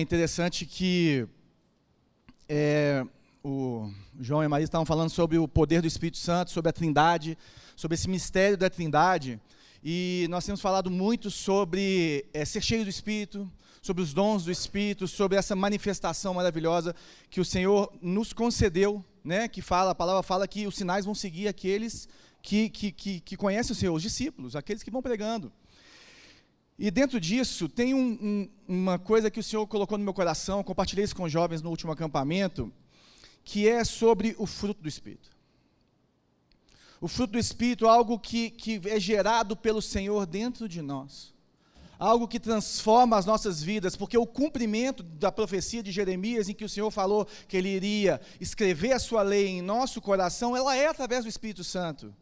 É interessante que é, o João e a Maria estavam falando sobre o poder do Espírito Santo, sobre a Trindade, sobre esse mistério da Trindade. E nós temos falado muito sobre é, ser cheio do Espírito, sobre os dons do Espírito, sobre essa manifestação maravilhosa que o Senhor nos concedeu, né? Que fala, a palavra fala que os sinais vão seguir aqueles que, que, que, que conhecem o Senhor, os discípulos, aqueles que vão pregando. E dentro disso, tem um, um, uma coisa que o Senhor colocou no meu coração, compartilhei isso com os jovens no último acampamento, que é sobre o fruto do Espírito. O fruto do Espírito é algo que, que é gerado pelo Senhor dentro de nós. Algo que transforma as nossas vidas, porque o cumprimento da profecia de Jeremias, em que o Senhor falou que Ele iria escrever a sua lei em nosso coração, ela é através do Espírito Santo.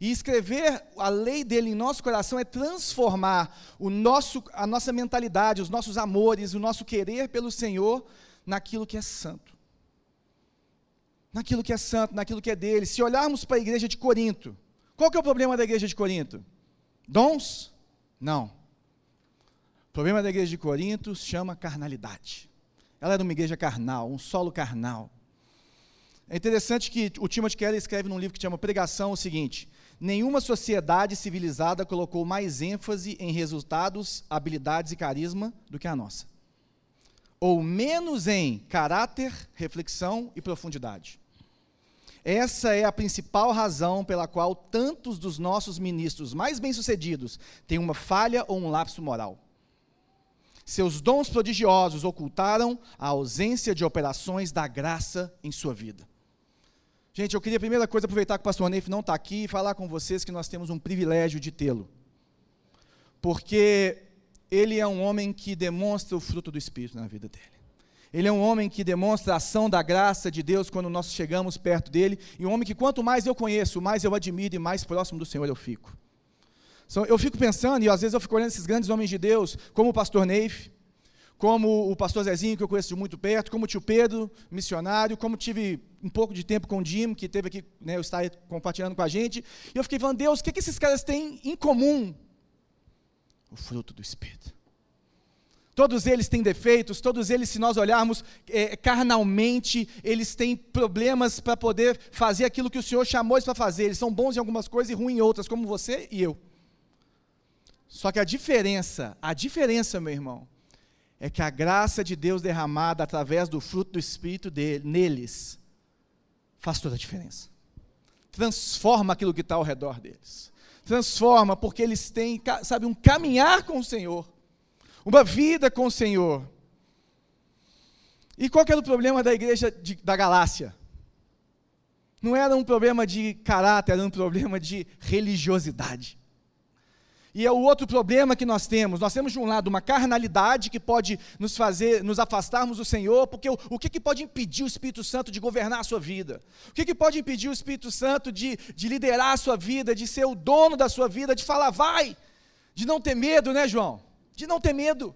E escrever a lei dele em nosso coração é transformar o nosso, a nossa mentalidade, os nossos amores, o nosso querer pelo Senhor naquilo que é santo naquilo que é santo, naquilo que é dele. Se olharmos para a igreja de Corinto, qual que é o problema da igreja de Corinto? Dons? Não. O problema da igreja de Corinto se chama carnalidade. Ela era uma igreja carnal, um solo carnal. É interessante que o Timothy Keller escreve num livro que chama Pregação o seguinte: nenhuma sociedade civilizada colocou mais ênfase em resultados, habilidades e carisma do que a nossa ou menos em caráter, reflexão e profundidade. Essa é a principal razão pela qual tantos dos nossos ministros mais bem-sucedidos têm uma falha ou um lapso moral. Seus dons prodigiosos ocultaram a ausência de operações da graça em sua vida. Gente, eu queria primeira coisa aproveitar que o pastor Neif não está aqui e falar com vocês que nós temos um privilégio de tê-lo. Porque ele é um homem que demonstra o fruto do Espírito na vida dele. Ele é um homem que demonstra a ação da graça de Deus quando nós chegamos perto dele, e um homem que quanto mais eu conheço, mais eu admiro e mais próximo do Senhor eu fico. Eu fico pensando, e às vezes eu fico olhando esses grandes homens de Deus, como o pastor Neif, como o pastor Zezinho, que eu conheço de muito perto, como o tio Pedro, missionário, como tive um pouco de tempo com o Jim, que teve aqui, né, está compartilhando com a gente, e eu fiquei falando, Deus, o que, que esses caras têm em comum o fruto do Espírito. Todos eles têm defeitos, todos eles, se nós olharmos é, carnalmente, eles têm problemas para poder fazer aquilo que o Senhor chamou eles para fazer. Eles são bons em algumas coisas e ruins em outras, como você e eu. Só que a diferença, a diferença, meu irmão, é que a graça de Deus derramada através do fruto do Espírito neles, faz toda a diferença. Transforma aquilo que está ao redor deles transforma, porque eles têm, sabe, um caminhar com o Senhor, uma vida com o Senhor. E qual era o problema da igreja de, da Galácia? Não era um problema de caráter, era um problema de religiosidade. E é o outro problema que nós temos. Nós temos, de um lado, uma carnalidade que pode nos fazer, nos afastarmos do Senhor, porque o, o que, que pode impedir o Espírito Santo de governar a sua vida? O que, que pode impedir o Espírito Santo de, de liderar a sua vida, de ser o dono da sua vida, de falar, vai, de não ter medo, né, João? De não ter medo.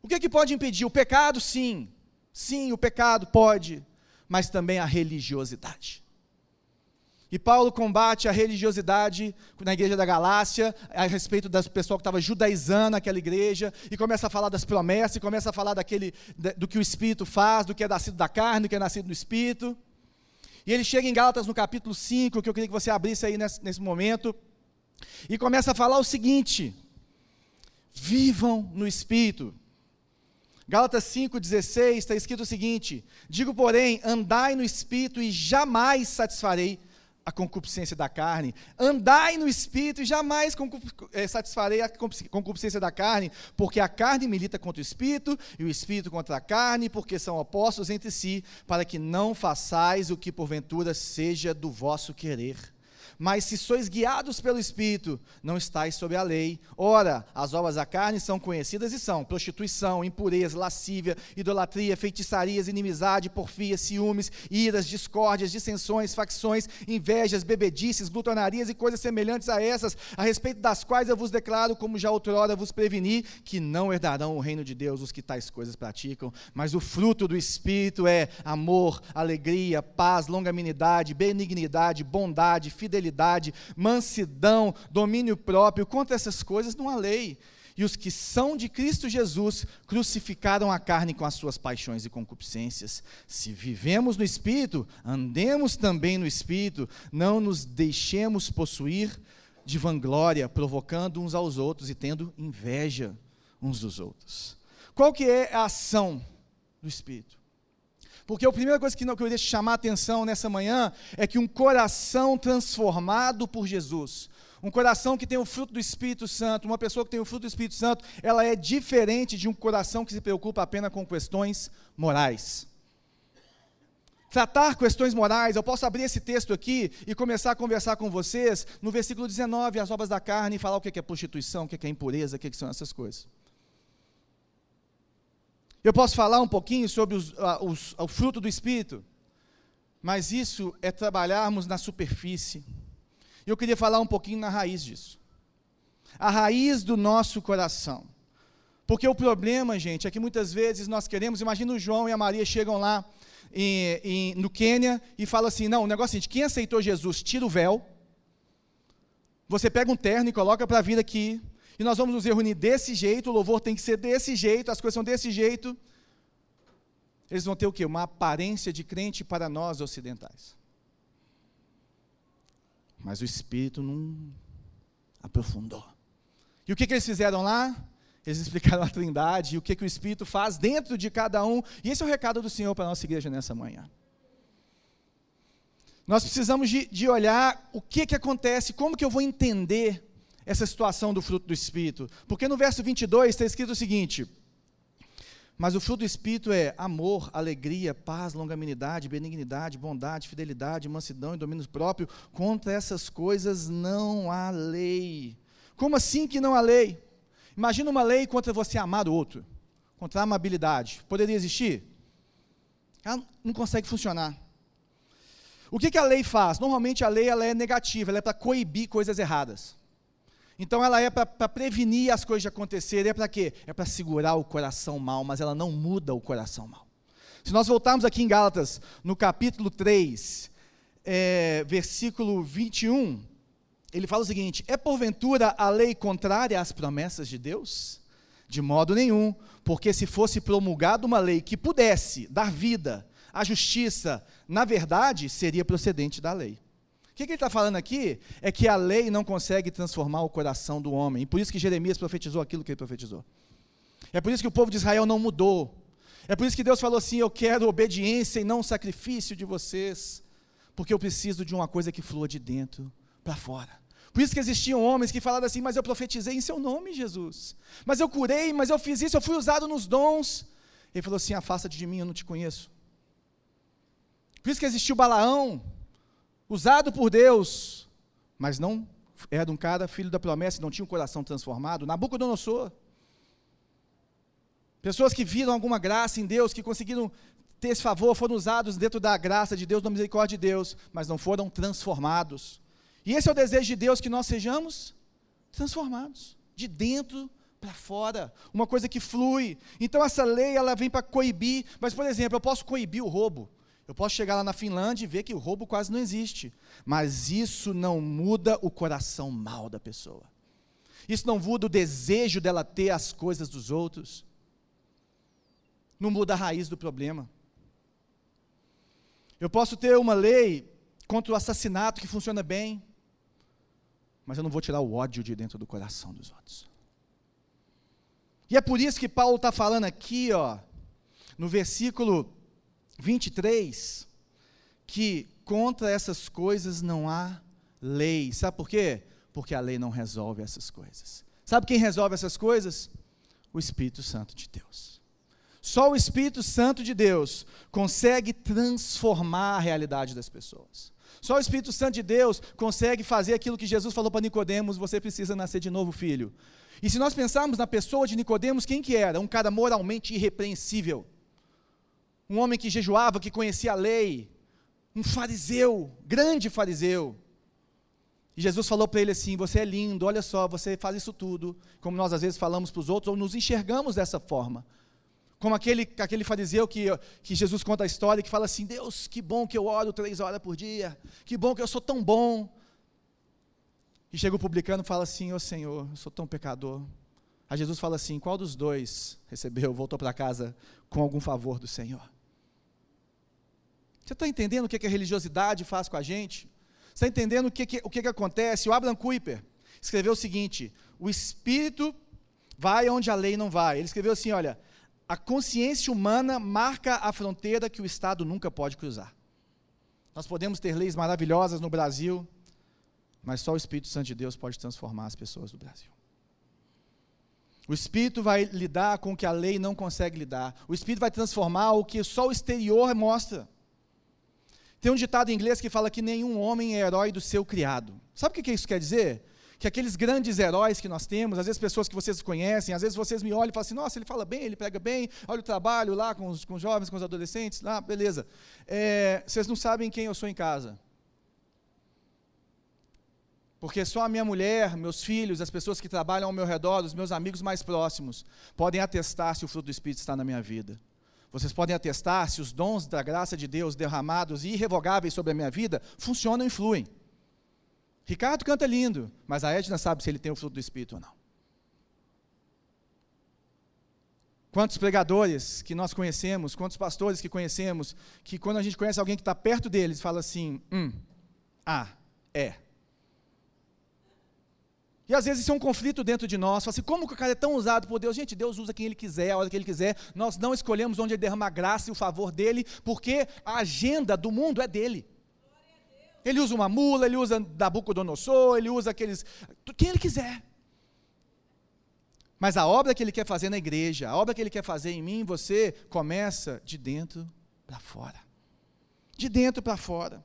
O que, que pode impedir? O pecado, sim. Sim, o pecado pode, mas também a religiosidade. E Paulo combate a religiosidade na igreja da Galácia, a respeito das pessoal que estava judaizando aquela igreja, e começa a falar das promessas, e começa a falar daquele, do que o Espírito faz, do que é nascido da carne, do que é nascido do Espírito. E ele chega em Gálatas no capítulo 5, que eu queria que você abrisse aí nesse, nesse momento, e começa a falar o seguinte: vivam no Espírito. Gálatas 5,16 está escrito o seguinte: Digo, porém, andai no Espírito e jamais satisfarei a concupiscência da carne. Andai no espírito e jamais é, satisfarei a concupiscência da carne, porque a carne milita contra o espírito e o espírito contra a carne, porque são opostos entre si, para que não façais o que porventura seja do vosso querer. Mas se sois guiados pelo Espírito, não estáis sob a lei. Ora, as obras da carne são conhecidas e são prostituição, impureza, lascívia, idolatria, feitiçarias, inimizade, porfia, ciúmes, iras, discórdias, dissensões, facções, invejas, bebedices, glutonarias e coisas semelhantes a essas, a respeito das quais eu vos declaro, como já outrora vos preveni, que não herdarão o reino de Deus os que tais coisas praticam. Mas o fruto do Espírito é amor, alegria, paz, longanimidade, benignidade, bondade, fidelidade fidelidade, mansidão, domínio próprio. Contra essas coisas não há lei. E os que são de Cristo Jesus crucificaram a carne com as suas paixões e concupiscências. Se vivemos no Espírito, andemos também no Espírito, não nos deixemos possuir de vanglória, provocando uns aos outros e tendo inveja uns dos outros. Qual que é a ação do Espírito? Porque a primeira coisa que eu queria chamar a atenção nessa manhã é que um coração transformado por Jesus, um coração que tem o fruto do Espírito Santo, uma pessoa que tem o fruto do Espírito Santo, ela é diferente de um coração que se preocupa apenas com questões morais. Tratar questões morais, eu posso abrir esse texto aqui e começar a conversar com vocês no versículo 19, as obras da carne, e falar o que é prostituição, o que é impureza, o que são essas coisas. Eu posso falar um pouquinho sobre os, os, o fruto do Espírito, mas isso é trabalharmos na superfície. E eu queria falar um pouquinho na raiz disso. A raiz do nosso coração. Porque o problema, gente, é que muitas vezes nós queremos, imagina o João e a Maria chegam lá em, em, no Quênia e falam assim: não, o negócio é o seguinte, quem aceitou Jesus, tira o véu, você pega um terno e coloca para vir aqui, e nós vamos nos reunir desse jeito, o louvor tem que ser desse jeito, as coisas são desse jeito. Eles vão ter o quê? Uma aparência de crente para nós ocidentais. Mas o Espírito não aprofundou. E o que, que eles fizeram lá? Eles explicaram a trindade e o que, que o Espírito faz dentro de cada um. E esse é o recado do Senhor para a nossa igreja nessa manhã. Nós precisamos de, de olhar o que, que acontece, como que eu vou entender essa situação do fruto do Espírito. Porque no verso 22 está escrito o seguinte: mas o fruto do Espírito é amor, alegria, paz, longanimidade, benignidade, bondade, fidelidade, mansidão e domínio próprio. Contra essas coisas não há lei. Como assim que não há lei? Imagina uma lei contra você amar o outro, contra a amabilidade. Poderia existir? Ela não consegue funcionar. O que, que a lei faz? Normalmente a lei ela é negativa, ela é para coibir coisas erradas. Então ela é para prevenir as coisas de acontecerem, é para quê? É para segurar o coração mal, mas ela não muda o coração mal. Se nós voltarmos aqui em Gálatas, no capítulo 3, é, versículo 21, ele fala o seguinte: É porventura a lei contrária às promessas de Deus? De modo nenhum, porque se fosse promulgada uma lei que pudesse dar vida à justiça, na verdade, seria procedente da lei. O que, que ele está falando aqui é que a lei não consegue transformar o coração do homem. E por isso que Jeremias profetizou aquilo que ele profetizou. É por isso que o povo de Israel não mudou. É por isso que Deus falou assim: Eu quero obediência e não sacrifício de vocês. Porque eu preciso de uma coisa que flua de dentro para fora. Por isso que existiam homens que falavam assim: Mas eu profetizei em seu nome, Jesus. Mas eu curei, mas eu fiz isso, eu fui usado nos dons. Ele falou assim: Afasta-te de mim, eu não te conheço. Por isso que existiu Balaão, usado por Deus, mas não era um cara filho da promessa não tinha um coração transformado. Nabucodonosor. Pessoas que viram alguma graça em Deus, que conseguiram ter esse favor, foram usados dentro da graça de Deus, da misericórdia de Deus, mas não foram transformados. E esse é o desejo de Deus que nós sejamos transformados, de dentro para fora, uma coisa que flui. Então essa lei ela vem para coibir, mas por exemplo, eu posso coibir o roubo. Eu posso chegar lá na Finlândia e ver que o roubo quase não existe. Mas isso não muda o coração mal da pessoa. Isso não muda o desejo dela ter as coisas dos outros. Não muda a raiz do problema. Eu posso ter uma lei contra o assassinato que funciona bem, mas eu não vou tirar o ódio de dentro do coração dos outros. E é por isso que Paulo está falando aqui, ó, no versículo 23, que contra essas coisas não há lei. Sabe por quê? Porque a lei não resolve essas coisas. Sabe quem resolve essas coisas? O Espírito Santo de Deus. Só o Espírito Santo de Deus consegue transformar a realidade das pessoas. Só o Espírito Santo de Deus consegue fazer aquilo que Jesus falou para Nicodemos, você precisa nascer de novo, filho. E se nós pensarmos na pessoa de Nicodemos, quem que era? Um cara moralmente irrepreensível um homem que jejuava, que conhecia a lei, um fariseu, grande fariseu. E Jesus falou para ele assim: Você é lindo, olha só, você faz isso tudo, como nós às vezes falamos para os outros, ou nos enxergamos dessa forma. Como aquele, aquele fariseu que, que Jesus conta a história, que fala assim: Deus, que bom que eu oro três horas por dia, que bom que eu sou tão bom. E chega o publicano e fala assim: Ô oh, Senhor, eu sou tão pecador. Aí Jesus fala assim: qual dos dois recebeu, voltou para casa com algum favor do Senhor? Você está entendendo o que, que a religiosidade faz com a gente? Você está entendendo o, que, que, o que, que acontece? O Abraham Kuyper escreveu o seguinte: o espírito vai onde a lei não vai. Ele escreveu assim: olha, a consciência humana marca a fronteira que o Estado nunca pode cruzar. Nós podemos ter leis maravilhosas no Brasil, mas só o Espírito Santo de Deus pode transformar as pessoas do Brasil. O Espírito vai lidar com o que a lei não consegue lidar. O Espírito vai transformar o que só o exterior mostra. Tem um ditado em inglês que fala que nenhum homem é herói do seu criado. Sabe o que isso quer dizer? Que aqueles grandes heróis que nós temos, às vezes pessoas que vocês conhecem, às vezes vocês me olham e falam assim: nossa, ele fala bem, ele prega bem, olha o trabalho lá com os, com os jovens, com os adolescentes, lá, beleza. É, vocês não sabem quem eu sou em casa. Porque só a minha mulher, meus filhos, as pessoas que trabalham ao meu redor, os meus amigos mais próximos, podem atestar se o fruto do Espírito está na minha vida. Vocês podem atestar se os dons da graça de Deus derramados e irrevogáveis sobre a minha vida funcionam e fluem. Ricardo canta lindo, mas a Edna sabe se ele tem o fruto do Espírito ou não. Quantos pregadores que nós conhecemos, quantos pastores que conhecemos, que quando a gente conhece alguém que está perto deles, fala assim: hum, ah, é. E às vezes isso é um conflito dentro de nós. Assim, como que o cara é tão usado por Deus? Gente, Deus usa quem Ele quiser, a hora que Ele quiser. Nós não escolhemos onde Ele derrama a graça e o favor dEle, porque a agenda do mundo é dEle. Ele usa uma mula, ele usa Nabucodonosor, ele usa aqueles. Quem Ele quiser. Mas a obra que Ele quer fazer na igreja, a obra que Ele quer fazer em mim, você começa de dentro para fora. De dentro para fora.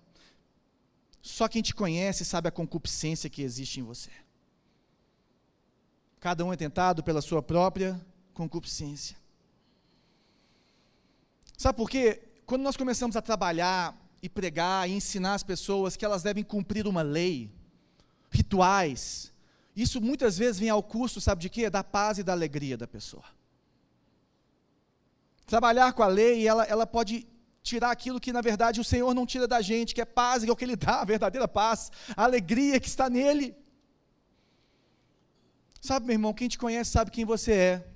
Só quem te conhece sabe a concupiscência que existe em você. Cada um é tentado pela sua própria concupiscência. Sabe por quê? Quando nós começamos a trabalhar e pregar e ensinar as pessoas que elas devem cumprir uma lei, rituais, isso muitas vezes vem ao custo, sabe de quê? Da paz e da alegria da pessoa. Trabalhar com a lei, ela, ela pode tirar aquilo que na verdade o Senhor não tira da gente, que é paz, que é o que Ele dá, a verdadeira paz, a alegria que está nele. Sabe, meu irmão, quem te conhece sabe quem você é.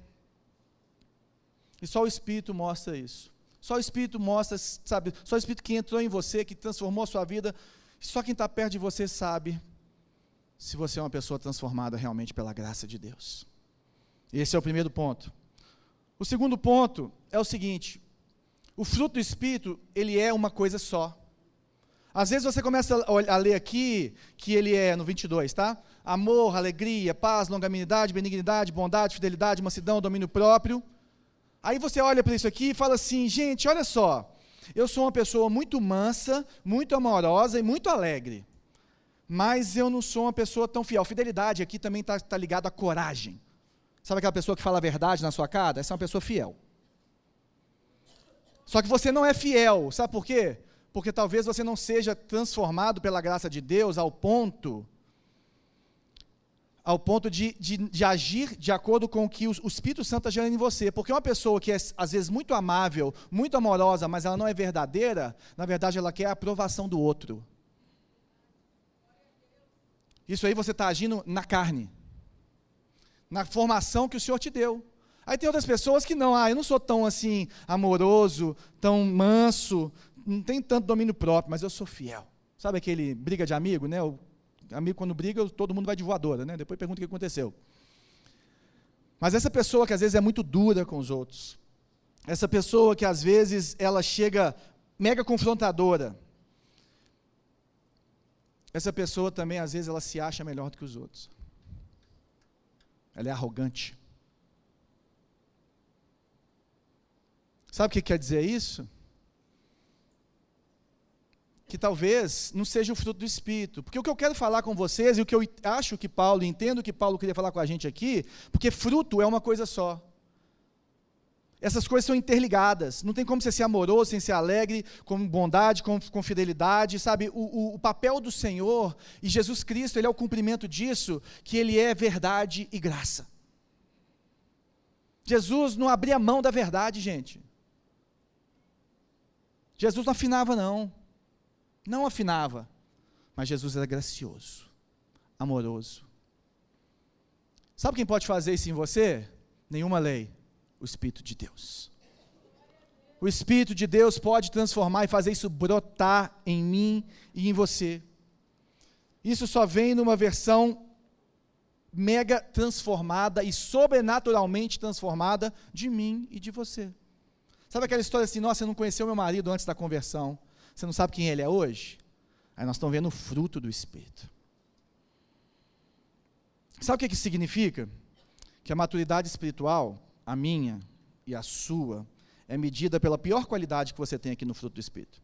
E só o Espírito mostra isso. Só o Espírito mostra, sabe, só o Espírito que entrou em você, que transformou a sua vida. Só quem está perto de você sabe se você é uma pessoa transformada realmente pela graça de Deus. Esse é o primeiro ponto. O segundo ponto é o seguinte: o fruto do Espírito, ele é uma coisa só. Às vezes você começa a ler aqui que ele é no 22, tá? Amor, alegria, paz, longanimidade, benignidade, bondade, fidelidade, mansidão, domínio próprio. Aí você olha para isso aqui e fala assim: gente, olha só, eu sou uma pessoa muito mansa, muito amorosa e muito alegre. Mas eu não sou uma pessoa tão fiel. Fidelidade aqui também está tá ligado à coragem. Sabe aquela pessoa que fala a verdade na sua cara? Essa é uma pessoa fiel. Só que você não é fiel. Sabe por quê? Porque talvez você não seja transformado pela graça de Deus ao ponto ao ponto de, de, de agir de acordo com o que o, o Espírito Santo está gerando em você. Porque uma pessoa que é, às vezes, muito amável, muito amorosa, mas ela não é verdadeira, na verdade, ela quer a aprovação do outro. Isso aí você está agindo na carne, na formação que o Senhor te deu. Aí tem outras pessoas que não, ah, eu não sou tão assim amoroso, tão manso, não tem tanto domínio próprio, mas eu sou fiel. Sabe aquele briga de amigo, né? O amigo quando briga, todo mundo vai de voadora, né? Depois pergunta o que aconteceu. Mas essa pessoa que às vezes é muito dura com os outros, essa pessoa que às vezes ela chega mega confrontadora, essa pessoa também às vezes ela se acha melhor do que os outros. Ela é arrogante. Sabe o que quer dizer isso? Que talvez não seja o fruto do Espírito. Porque o que eu quero falar com vocês, e o que eu acho que Paulo, entendo que Paulo queria falar com a gente aqui, porque fruto é uma coisa só. Essas coisas são interligadas. Não tem como você ser amoroso sem ser alegre, com bondade, com, com fidelidade, sabe? O, o, o, papel do Senhor e Jesus Cristo, ele é o cumprimento disso, que ele é verdade e graça. Jesus não abria mão da verdade, gente. Jesus não afinava, não. Não afinava, mas Jesus era gracioso, amoroso. Sabe quem pode fazer isso em você? Nenhuma lei. O Espírito de Deus. O Espírito de Deus pode transformar e fazer isso brotar em mim e em você. Isso só vem numa versão mega transformada e sobrenaturalmente transformada de mim e de você. Sabe aquela história assim, nossa, você não conheceu meu marido antes da conversão, você não sabe quem ele é hoje? Aí nós estamos vendo o fruto do Espírito. Sabe o que, que significa? Que a maturidade espiritual, a minha e a sua, é medida pela pior qualidade que você tem aqui no fruto do Espírito.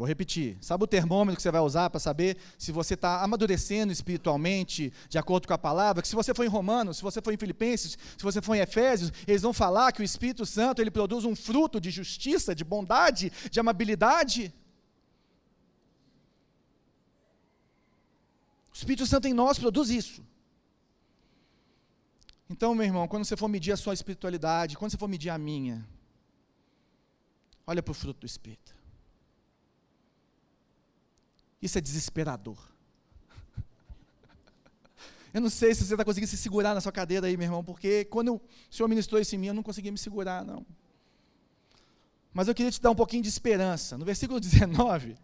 Vou repetir. Sabe o termômetro que você vai usar para saber se você está amadurecendo espiritualmente de acordo com a palavra? Que se você for em Romanos, se você for em Filipenses, se você for em Efésios, eles vão falar que o Espírito Santo ele produz um fruto de justiça, de bondade, de amabilidade. O Espírito Santo em nós produz isso. Então, meu irmão, quando você for medir a sua espiritualidade, quando você for medir a minha, olha para o fruto do Espírito. Isso é desesperador. Eu não sei se você está conseguindo se segurar na sua cadeira aí, meu irmão, porque quando o Senhor ministrou isso em mim, eu não consegui me segurar, não. Mas eu queria te dar um pouquinho de esperança. No versículo 19,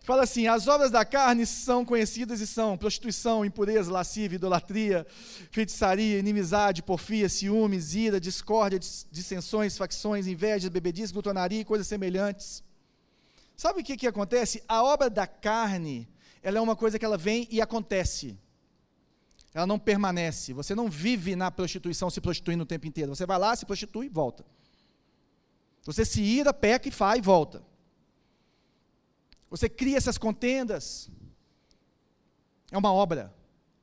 fala assim: as obras da carne são conhecidas e são prostituição, impureza, lascívia, idolatria, feitiçaria, inimizade, porfia, ciúmes, ira, discórdia, dissensões, facções, inveja, bebedice, glutonaria e coisas semelhantes Sabe o que, que acontece? A obra da carne, ela é uma coisa que ela vem e acontece. Ela não permanece. Você não vive na prostituição se prostituindo o tempo inteiro. Você vai lá, se prostitui e volta. Você se ira, peca e faz e volta. Você cria essas contendas. É uma obra.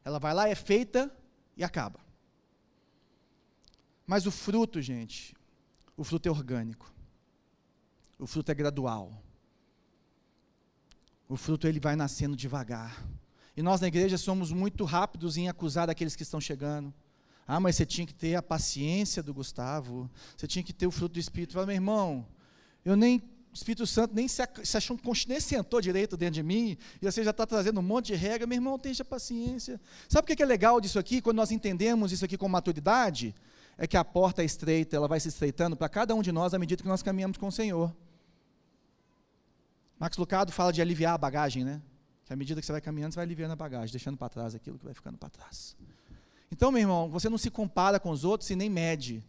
Ela vai lá, é feita e acaba. Mas o fruto, gente, o fruto é orgânico. O fruto é gradual o fruto ele vai nascendo devagar. E nós na igreja somos muito rápidos em acusar aqueles que estão chegando. Ah, mas você tinha que ter a paciência do Gustavo, você tinha que ter o fruto do Espírito. Fala, meu irmão, eu nem, o Espírito Santo nem se, se achou, nem sentou direito dentro de mim, e você já está trazendo um monte de regra, meu irmão, tenha paciência. Sabe o que é legal disso aqui, quando nós entendemos isso aqui com maturidade? É que a porta é estreita, ela vai se estreitando para cada um de nós à medida que nós caminhamos com o Senhor. Max Lucado fala de aliviar a bagagem, né? Que à medida que você vai caminhando, você vai aliviando a bagagem, deixando para trás aquilo que vai ficando para trás. Então, meu irmão, você não se compara com os outros e nem mede.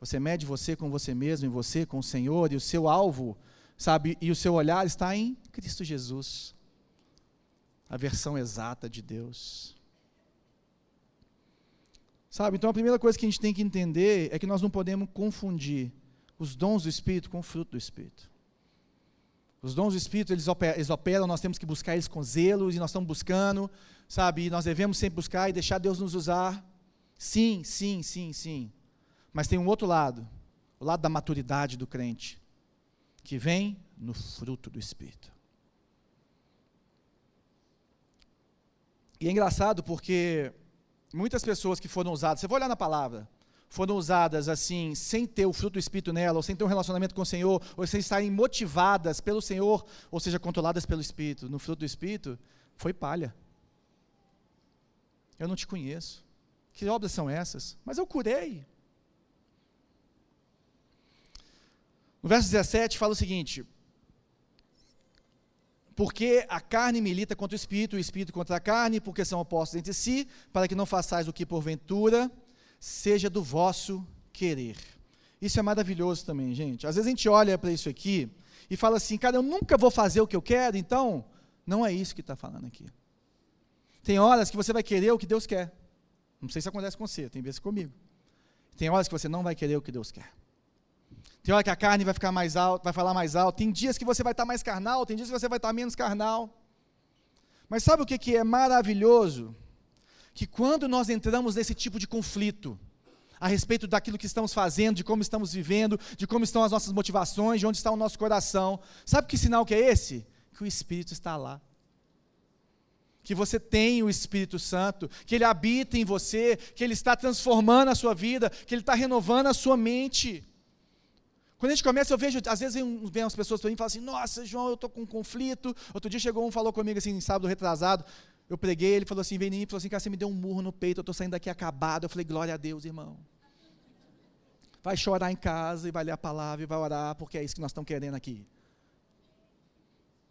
Você mede você com você mesmo, em você com o Senhor, e o seu alvo, sabe, e o seu olhar está em Cristo Jesus. A versão exata de Deus. Sabe, então a primeira coisa que a gente tem que entender é que nós não podemos confundir os dons do Espírito com o fruto do Espírito. Os dons do Espírito, eles operam, eles operam, nós temos que buscar eles com zelo, e nós estamos buscando, sabe? E nós devemos sempre buscar e deixar Deus nos usar. Sim, sim, sim, sim. Mas tem um outro lado, o lado da maturidade do crente, que vem no fruto do Espírito. E é engraçado porque muitas pessoas que foram usadas, você vai olhar na palavra, foram usadas assim, sem ter o fruto do Espírito nela, ou sem ter um relacionamento com o Senhor, ou sem estarem motivadas pelo Senhor, ou seja, controladas pelo Espírito, no fruto do Espírito, foi palha. Eu não te conheço. Que obras são essas? Mas eu curei. No verso 17 fala o seguinte: Porque a carne milita contra o espírito, o espírito contra a carne, porque são opostos entre si, para que não façais o que porventura seja do vosso querer. Isso é maravilhoso também, gente. Às vezes a gente olha para isso aqui e fala assim, cara, eu nunca vou fazer o que eu quero, então, não é isso que está falando aqui. Tem horas que você vai querer o que Deus quer. Não sei se acontece com você, tem vezes comigo. Tem horas que você não vai querer o que Deus quer. Tem hora que a carne vai ficar mais alta, vai falar mais alto. Tem dias que você vai estar mais carnal, tem dias que você vai estar menos carnal. Mas sabe o que, que é maravilhoso? Que quando nós entramos nesse tipo de conflito, a respeito daquilo que estamos fazendo, de como estamos vivendo, de como estão as nossas motivações, de onde está o nosso coração, sabe que sinal que é esse? Que o Espírito está lá. Que você tem o Espírito Santo, que ele habita em você, que ele está transformando a sua vida, que ele está renovando a sua mente. Quando a gente começa, eu vejo, às vezes vem, vem as pessoas para mim e falam assim: Nossa, João, eu estou com um conflito. Outro dia chegou um falou comigo assim, sábado retrasado eu preguei, ele falou assim, vem em mim, falou assim, cara, você me deu um murro no peito, eu estou saindo daqui acabado. Eu falei, glória a Deus, irmão. Vai chorar em casa e vai ler a palavra e vai orar, porque é isso que nós estamos querendo aqui.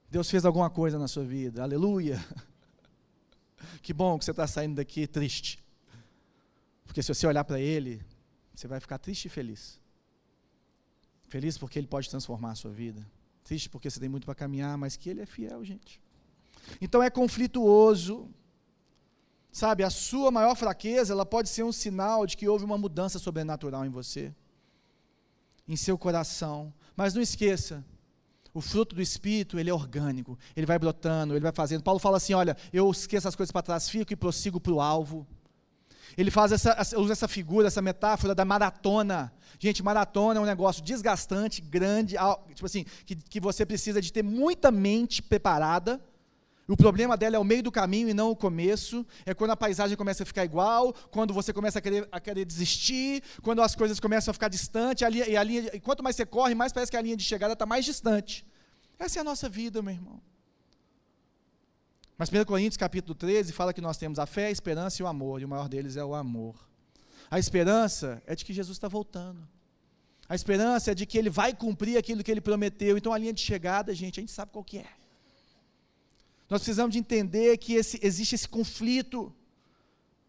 Deus fez alguma coisa na sua vida, aleluia. Que bom que você está saindo daqui triste. Porque se você olhar para Ele, você vai ficar triste e feliz. Feliz porque Ele pode transformar a sua vida. Triste porque você tem muito para caminhar, mas que Ele é fiel, gente. Então é conflituoso. Sabe, a sua maior fraqueza, ela pode ser um sinal de que houve uma mudança sobrenatural em você, em seu coração. Mas não esqueça, o fruto do Espírito, ele é orgânico, ele vai brotando, ele vai fazendo. Paulo fala assim: olha, eu esqueço as coisas para trás, fico e prossigo para o alvo. Ele faz essa, usa essa figura, essa metáfora da maratona. Gente, maratona é um negócio desgastante, grande, tipo assim, que, que você precisa de ter muita mente preparada. O problema dela é o meio do caminho e não o começo. É quando a paisagem começa a ficar igual, quando você começa a querer, a querer desistir, quando as coisas começam a ficar distantes. A linha, e a linha, e quanto mais você corre, mais parece que a linha de chegada está mais distante. Essa é a nossa vida, meu irmão. Mas 1 Coríntios capítulo 13 fala que nós temos a fé, a esperança e o amor, e o maior deles é o amor. A esperança é de que Jesus está voltando. A esperança é de que ele vai cumprir aquilo que ele prometeu. Então a linha de chegada, gente, a gente sabe qual que é. Nós precisamos de entender que esse, existe esse conflito,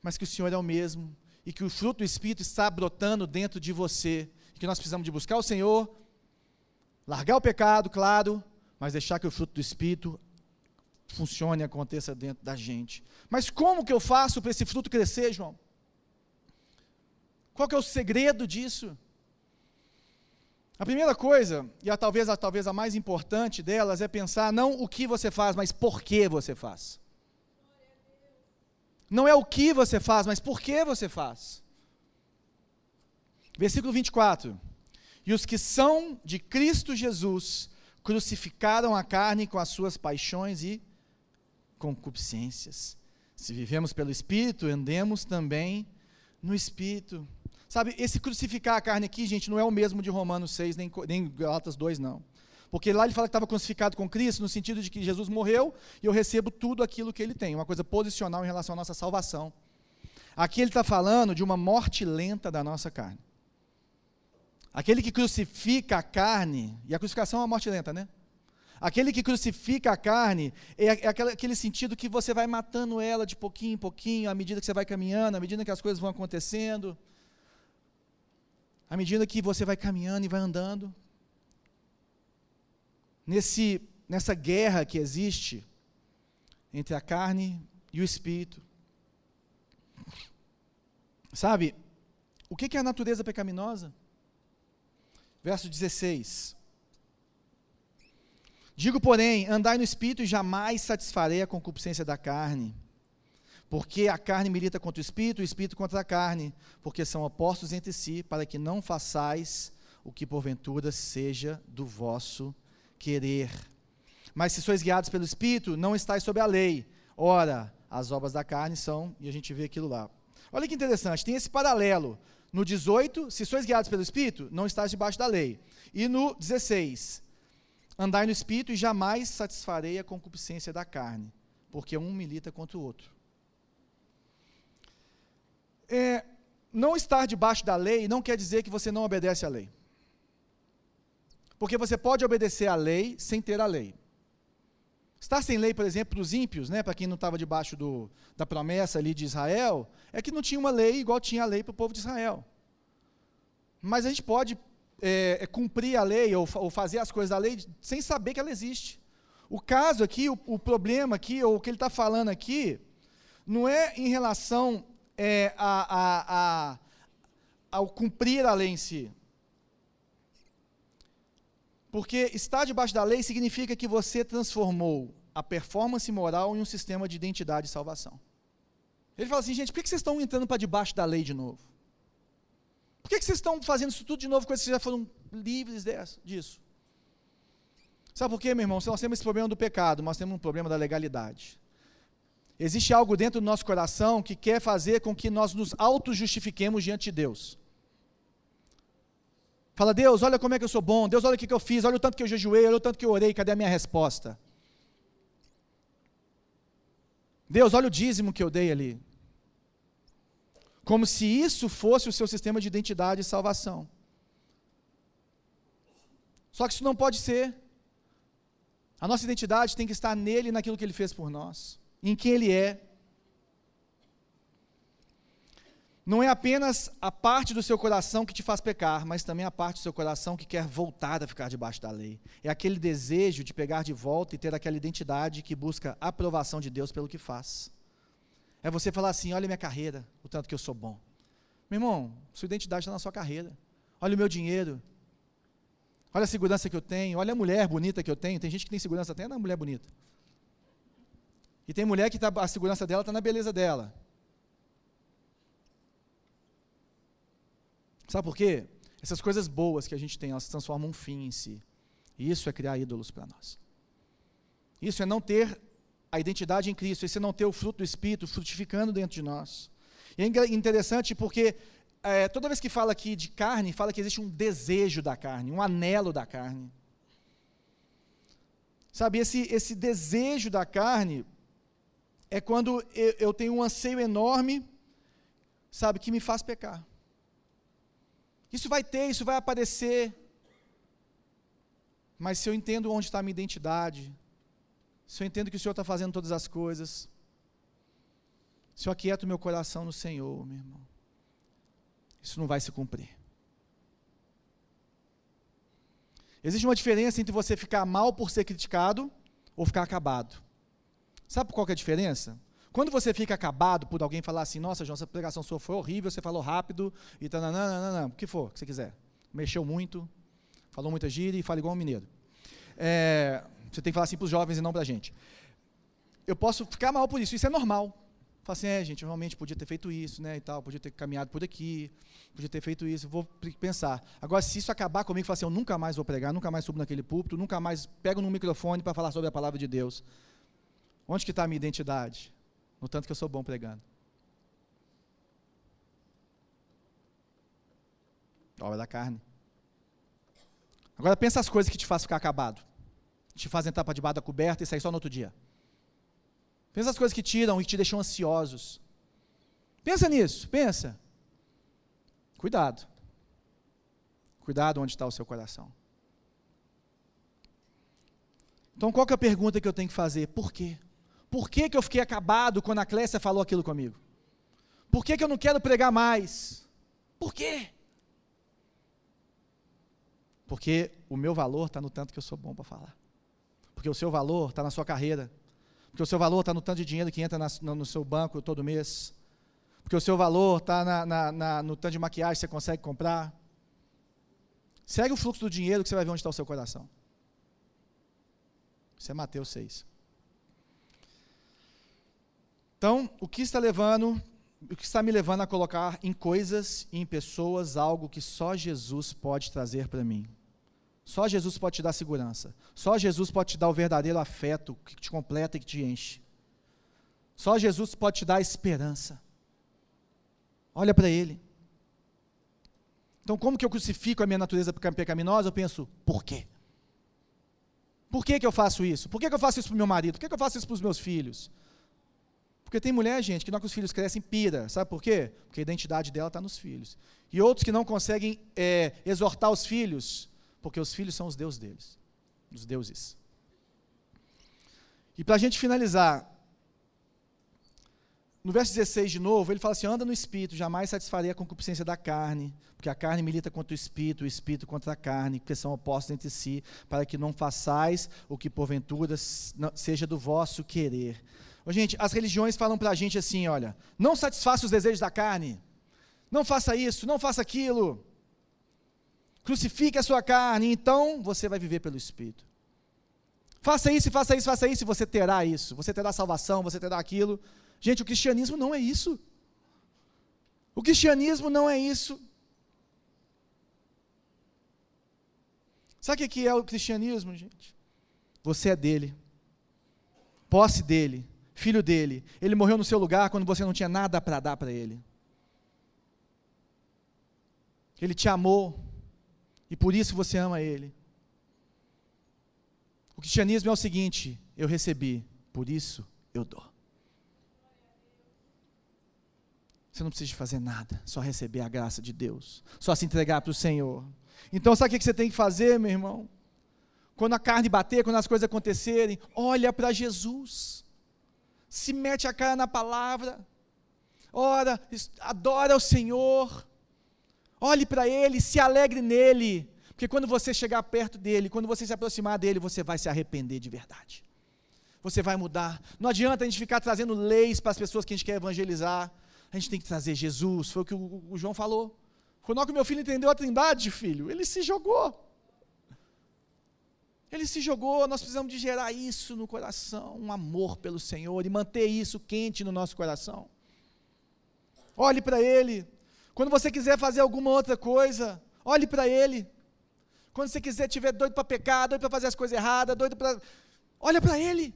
mas que o Senhor é o mesmo e que o fruto do Espírito está brotando dentro de você. E que nós precisamos de buscar o Senhor, largar o pecado, claro, mas deixar que o fruto do Espírito funcione e aconteça dentro da gente. Mas como que eu faço para esse fruto crescer, João? Qual que é o segredo disso? A primeira coisa, e a, talvez, a, talvez a mais importante delas, é pensar não o que você faz, mas por que você faz. Não é o que você faz, mas por que você faz. Versículo 24. E os que são de Cristo Jesus crucificaram a carne com as suas paixões e concupiscências. Se vivemos pelo Espírito, andemos também no Espírito. Sabe, esse crucificar a carne aqui, gente, não é o mesmo de Romanos 6, nem, nem Galatas 2, não. Porque lá ele fala que estava crucificado com Cristo, no sentido de que Jesus morreu e eu recebo tudo aquilo que ele tem, uma coisa posicional em relação à nossa salvação. Aqui ele está falando de uma morte lenta da nossa carne. Aquele que crucifica a carne, e a crucificação é uma morte lenta, né? Aquele que crucifica a carne é, é aquele, aquele sentido que você vai matando ela de pouquinho em pouquinho, à medida que você vai caminhando, à medida que as coisas vão acontecendo à medida que você vai caminhando e vai andando, nesse, nessa guerra que existe entre a carne e o espírito. Sabe, o que é a natureza pecaminosa? Verso 16. Digo, porém, andai no espírito e jamais satisfarei a concupiscência da carne. Porque a carne milita contra o espírito, o espírito contra a carne, porque são opostos entre si, para que não façais o que porventura seja do vosso querer. Mas se sois guiados pelo espírito, não estáis sob a lei. Ora, as obras da carne são, e a gente vê aquilo lá. Olha que interessante, tem esse paralelo. No 18, se sois guiados pelo espírito, não estáis debaixo da lei. E no 16, andai no espírito e jamais satisfarei a concupiscência da carne, porque um milita contra o outro. É, não estar debaixo da lei não quer dizer que você não obedece à lei. Porque você pode obedecer à lei sem ter a lei. Estar sem lei, por exemplo, para os ímpios, né, para quem não estava debaixo do, da promessa ali de Israel, é que não tinha uma lei igual tinha a lei para o povo de Israel. Mas a gente pode é, é, cumprir a lei ou, ou, fazer as coisas da lei sem saber que ela existe. O caso aqui, o, o problema aqui, ou o que ele está falando aqui, não é em relação é, a, a, a, ao cumprir a lei em si. Porque estar debaixo da lei significa que você transformou a performance moral em um sistema de identidade e salvação. Ele fala assim, gente, por que vocês estão entrando para debaixo da lei de novo? Por que vocês estão fazendo isso tudo de novo, coisas que já foram livres disso? Sabe por quê, meu irmão? Se nós temos esse problema do pecado, nós temos um problema da legalidade. Existe algo dentro do nosso coração que quer fazer com que nós nos auto-justifiquemos diante de Deus. Fala, Deus, olha como é que eu sou bom, Deus, olha o que, eu fiz, olha o tanto que eu jejuei, olha o tanto que eu orei, cadê a minha resposta? Deus, olha o dízimo que eu dei ali. Como se isso fosse o seu sistema de identidade e salvação. Só que isso não pode ser. A nossa identidade tem que estar nele e naquilo que ele fez por nós, em quem ele é. Não é apenas a parte do seu coração que te faz pecar, mas também a parte do seu coração que quer voltar a ficar debaixo da lei. É aquele desejo de pegar de volta e ter aquela identidade que busca a aprovação de Deus pelo que faz. É você falar assim: olha minha carreira, o tanto que eu sou bom. Meu irmão, sua identidade está na sua carreira. Olha o meu dinheiro, Olha a segurança que eu tenho, olha a mulher bonita que eu tenho. Tem gente que tem segurança até na mulher bonita. E tem mulher que tá, a segurança dela está na beleza dela. Sabe por quê? Essas coisas boas que a gente tem, elas se transformam um fim em si. E isso é criar ídolos para nós. Isso é não ter a identidade em Cristo, isso é não ter o fruto do Espírito frutificando dentro de nós. E é interessante porque é, toda vez que fala aqui de carne, fala que existe um desejo da carne, um anelo da carne. Sabe, esse, esse desejo da carne é quando eu, tenho um anseio enorme, sabe, que me faz pecar. Isso vai ter, isso vai aparecer. Mas se eu entendo onde está a minha identidade, se eu entendo que o Senhor está fazendo todas as coisas, se eu aquieto meu coração no Senhor, meu irmão, isso não vai se cumprir. Existe uma diferença entre você ficar mal por ser criticado ou ficar acabado. Sabe qual é a diferença? Quando você fica acabado por alguém falar assim, nossa, João, essa pregação sua foi horrível, você falou rápido, e não, o que for, que você quiser. Mexeu muito, falou muita gíria e fala igual um mineiro. É, você tem que falar assim para os jovens e não para a gente. Eu posso ficar mal por isso, isso é normal. Fala assim, é, gente, realmente podia ter feito isso, né, e tal, podia ter caminhado por aqui, podia ter feito isso, vou pensar. Agora, se isso acabar comigo, fala assim, eu nunca mais vou pregar, nunca mais subo naquele púlpito, nunca mais pego no microfone para falar sobre a palavra de Deus. Onde que está a minha identidade? No tanto que eu sou bom pregando. Obra da carne. Agora pensa as coisas que te fazem ficar acabado. Te fazem entrar para debaixo da coberta e sair só no outro dia. Pensa as coisas que tiram e te deixam ansiosos. Pensa nisso, pensa. Cuidado. Cuidado onde está o seu coração. Então, qual é a pergunta que eu tenho que fazer? Por quê? Por que, que eu fiquei acabado quando a Clécia falou aquilo comigo? Por que, que eu não quero pregar mais? Por quê? Porque o meu valor está no tanto que eu sou bom para falar. Porque o seu valor está na sua carreira. Porque o seu valor está no tanto de dinheiro que entra na, no seu banco todo mês. Porque o seu valor está no tanto de maquiagem que você consegue comprar. Segue o fluxo do dinheiro que você vai ver onde está o seu coração. Isso é Mateus 6. Então, o que está levando, o que está me levando a colocar em coisas e em pessoas algo que só Jesus pode trazer para mim? Só Jesus pode te dar segurança. Só Jesus pode te dar o verdadeiro afeto que te completa e que te enche. Só Jesus pode te dar esperança. Olha para Ele. Então, como que eu crucifico a minha natureza pecaminosa? Eu penso, por quê? Por que, que eu faço isso? Por que, que eu faço isso para o meu marido? Por que, que eu faço isso para os meus filhos? Porque tem mulher, gente, que não que os filhos crescem pira. Sabe por quê? Porque a identidade dela está nos filhos. E outros que não conseguem é, exortar os filhos porque os filhos são os deuses deles, os deuses. E para a gente finalizar, no verso 16 de novo, ele fala assim: anda no espírito, jamais satisfarei a concupiscência da carne, porque a carne milita contra o espírito, o espírito contra a carne, porque são opostos entre si, para que não façais o que porventura seja do vosso querer. Gente, as religiões falam para a gente assim: olha, não satisfaça os desejos da carne, não faça isso, não faça aquilo crucifique a sua carne, então você vai viver pelo Espírito. Faça isso, faça isso, faça isso, e você terá isso. Você terá salvação, você terá aquilo. Gente, o cristianismo não é isso. O cristianismo não é isso. Sabe o que é o cristianismo, gente? Você é dele, posse dele, filho dele. Ele morreu no seu lugar quando você não tinha nada para dar para ele. Ele te amou, e por isso você ama Ele. O cristianismo é o seguinte: eu recebi, por isso eu dou. Você não precisa fazer nada, só receber a graça de Deus, só se entregar para o Senhor. Então, sabe o que você tem que fazer, meu irmão? Quando a carne bater, quando as coisas acontecerem, olha para Jesus, se mete a cara na palavra, ora, adora o Senhor, olhe para Ele, se alegre nele, porque quando você chegar perto dele, quando você se aproximar dele, você vai se arrepender de verdade. Você vai mudar. Não adianta a gente ficar trazendo leis para as pessoas que a gente quer evangelizar. A gente tem que trazer Jesus. Foi o que o, João falou. Quando o meu filho entendeu a trindade, filho, ele se jogou. Ele se jogou, nós precisamos de gerar isso no coração, um amor pelo Senhor e manter isso quente no nosso coração. Olhe para Ele. Quando você quiser fazer alguma outra coisa, olhe para Ele. Quando você quiser, estiver doido para pecar, doido para fazer as coisas erradas, doido para. Olha para Ele.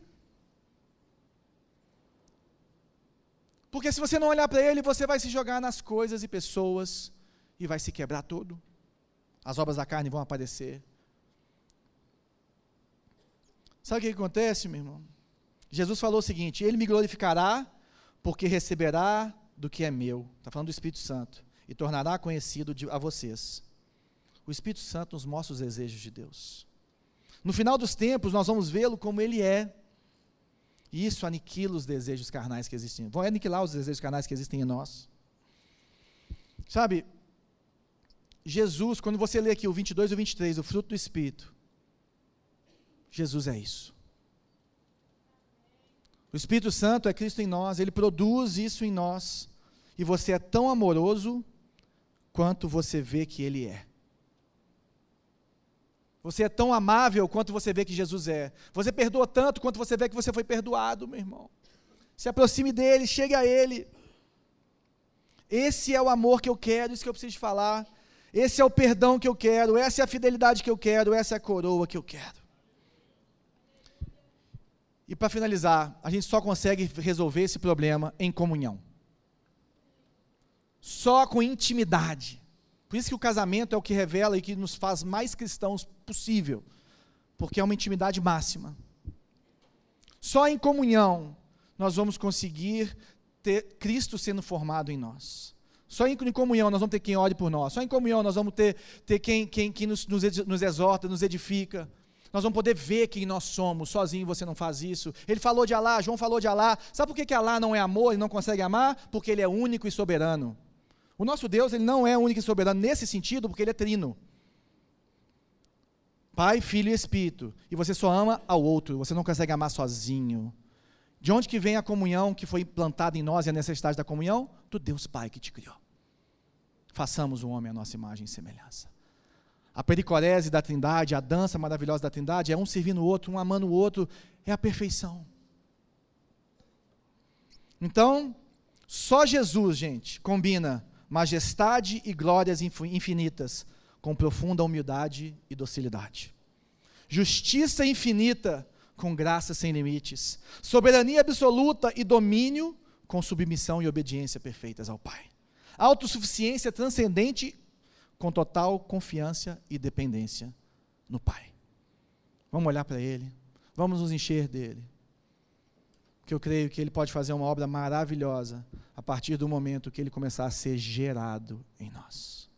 Porque se você não olhar para Ele, você vai se jogar nas coisas e pessoas e vai se quebrar todo. As obras da carne vão aparecer. Sabe o que acontece, meu irmão? Jesus falou o seguinte: Ele me glorificará, porque receberá do que é meu. Está falando do Espírito Santo. E tornará conhecido a vocês o Espírito Santo nos mostra os desejos de Deus. No final dos tempos, nós vamos vê-lo como ele é. E isso aniquila os desejos carnais que existem. Vão aniquilar os desejos carnais que existem em nós. Sabe, Jesus, quando você lê aqui o 22 e o 23, o fruto do Espírito, Jesus é isso. O Espírito Santo é Cristo em nós, ele produz isso em nós. E você é tão amoroso quanto você vê que ele é. Você é tão amável quanto você vê que Jesus é. Você perdoa tanto quanto você vê que você foi perdoado, meu irmão. Se aproxime dele, chegue a ele. Esse é o amor que eu quero, isso que eu preciso falar. Esse é o perdão que eu quero, essa é a fidelidade que eu quero, essa é a coroa que eu quero. E para finalizar, a gente só consegue resolver esse problema em comunhão. Só com intimidade. Por isso que o casamento é o que revela e que nos faz mais cristãos possível, porque é uma intimidade máxima. Só em comunhão nós vamos conseguir ter Cristo sendo formado em nós. Só em, comunhão nós vamos ter quem ore por nós. Só em comunhão nós vamos ter, ter quem, quem, quem nos, nos exorta, nos edifica. Nós vamos poder ver quem nós somos. Sozinho você não faz isso. Ele falou de Alá, João falou de Alá. Sabe por que, que Alá não é amor e não consegue amar? Porque ele é único e soberano. O nosso Deus, ele não é único e soberano nesse sentido, porque ele é trino. Pai, Filho e Espírito. E você só ama ao outro, você não consegue amar sozinho. De onde que vem a comunhão que foi implantada em nós e a necessidade da comunhão? Do Deus Pai que te criou. Façamos o homem à nossa imagem e semelhança. A pericorese da Trindade, a dança maravilhosa da Trindade, é um servindo o outro, um amando o outro, é a perfeição. Então, só Jesus, gente, combina majestade e glórias infinitas, com profunda humildade e docilidade. Justiça infinita, com graça sem limites. Soberania absoluta e domínio, com submissão e obediência perfeitas ao Pai. Autossuficiência transcendente, com total confiança e dependência no Pai. Vamos olhar para Ele, vamos nos encher dele que eu creio que ele pode fazer uma obra maravilhosa a partir do momento que ele começar a ser gerado em nós.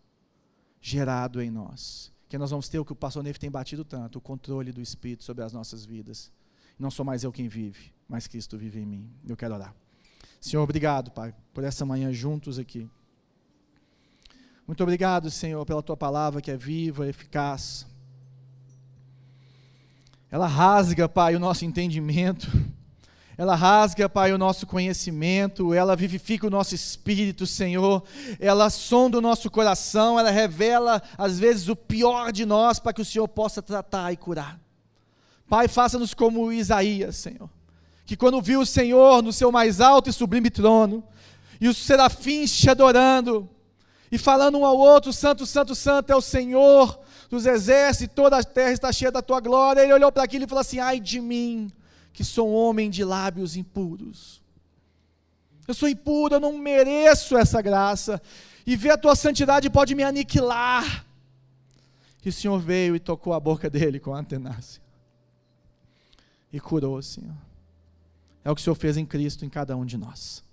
Gerado em nós. Que nós vamos ter o que o pastor Neif tem batido tanto, o controle do Espírito sobre as nossas vidas. Não sou mais eu quem vive, mas Cristo vive em mim. Eu quero orar. Senhor, obrigado, Pai, por essa manhã juntos aqui. Muito obrigado, Senhor, pela tua palavra que é viva, eficaz. Ela rasga, Pai, o nosso entendimento ela rasga, Pai, o nosso conhecimento, ela vivifica o nosso espírito, Senhor. Ela sonda o nosso coração, ela revela, às vezes, o pior de nós para que o Senhor possa tratar e curar. Pai, faça-nos como Isaías, Senhor, que quando viu o Senhor no seu mais alto e sublime trono, e os serafins te adorando, e falando um ao outro: Santo, Santo, Santo é o Senhor dos exércitos, toda a terra está cheia da tua glória. Ele olhou para aquilo e falou assim: Ai de mim que sou um homem de lábios impuros. Eu sou impuro, eu não mereço essa graça. E ver a tua santidade pode me aniquilar. E o Senhor veio e tocou a boca dele com a antenácia. E curou, Senhor. É o que o Senhor fez em Cristo em cada um de nós.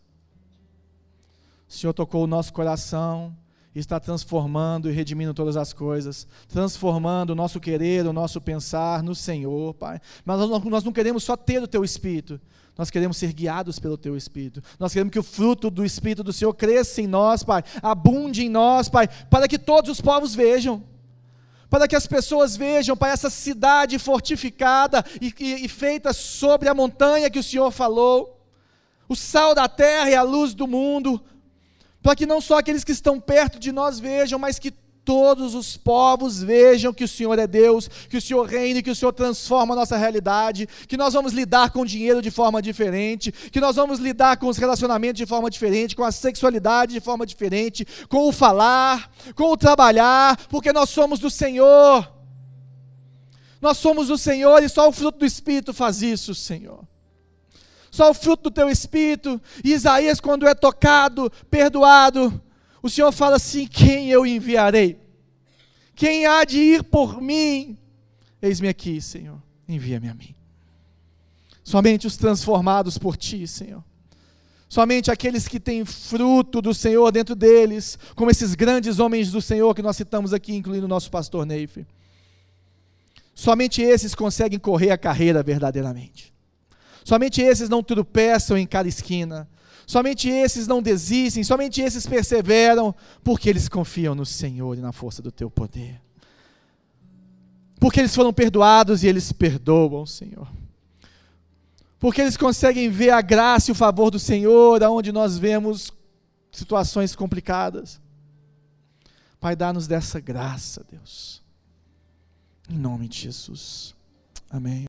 O Senhor tocou o nosso coração está transformando e redimindo todas as coisas, transformando o nosso querer, o nosso pensar no Senhor, Pai. Mas nós, não queremos só ter o Teu Espírito, nós queremos ser guiados pelo Teu Espírito. Nós queremos que o fruto do Espírito do Senhor cresça em nós, Pai, abunde em nós, Pai, para que todos os povos vejam. Para que as pessoas vejam, Pai, essa cidade fortificada e, e, e feita sobre a montanha que o Senhor falou, o sal da terra e a luz do mundo, para que não só aqueles que estão perto de nós vejam, mas que todos os povos vejam que o Senhor é Deus, que o Senhor reina que o Senhor transforma a nossa realidade, que nós vamos lidar com o dinheiro de forma diferente, que nós vamos lidar com os relacionamentos de forma diferente, com a sexualidade de forma diferente, com o falar, com o trabalhar, porque nós somos do Senhor. Nós somos do Senhor e só o fruto do Espírito faz isso, Senhor só o fruto do teu espírito. E Isaías, quando é tocado, perdoado, o Senhor fala assim: Quem eu enviarei? Quem há de ir por mim? Eis-me aqui, Senhor, envia-me a mim. Somente os transformados por ti, Senhor. Somente aqueles que têm fruto do Senhor dentro deles, como esses grandes homens do Senhor que nós citamos aqui, incluindo o nosso pastor Neif. Somente esses conseguem correr a carreira verdadeiramente. Somente esses não tropeçam em cada esquina. Somente esses não desistem, somente esses perseveram, porque eles confiam no Senhor e na força do teu poder. Porque eles foram perdoados e eles perdoam, Senhor. Porque eles conseguem ver a graça e o favor do Senhor, aonde nós vemos situações complicadas. Pai, dá-nos dessa graça, Deus. Em nome de Jesus. Amém.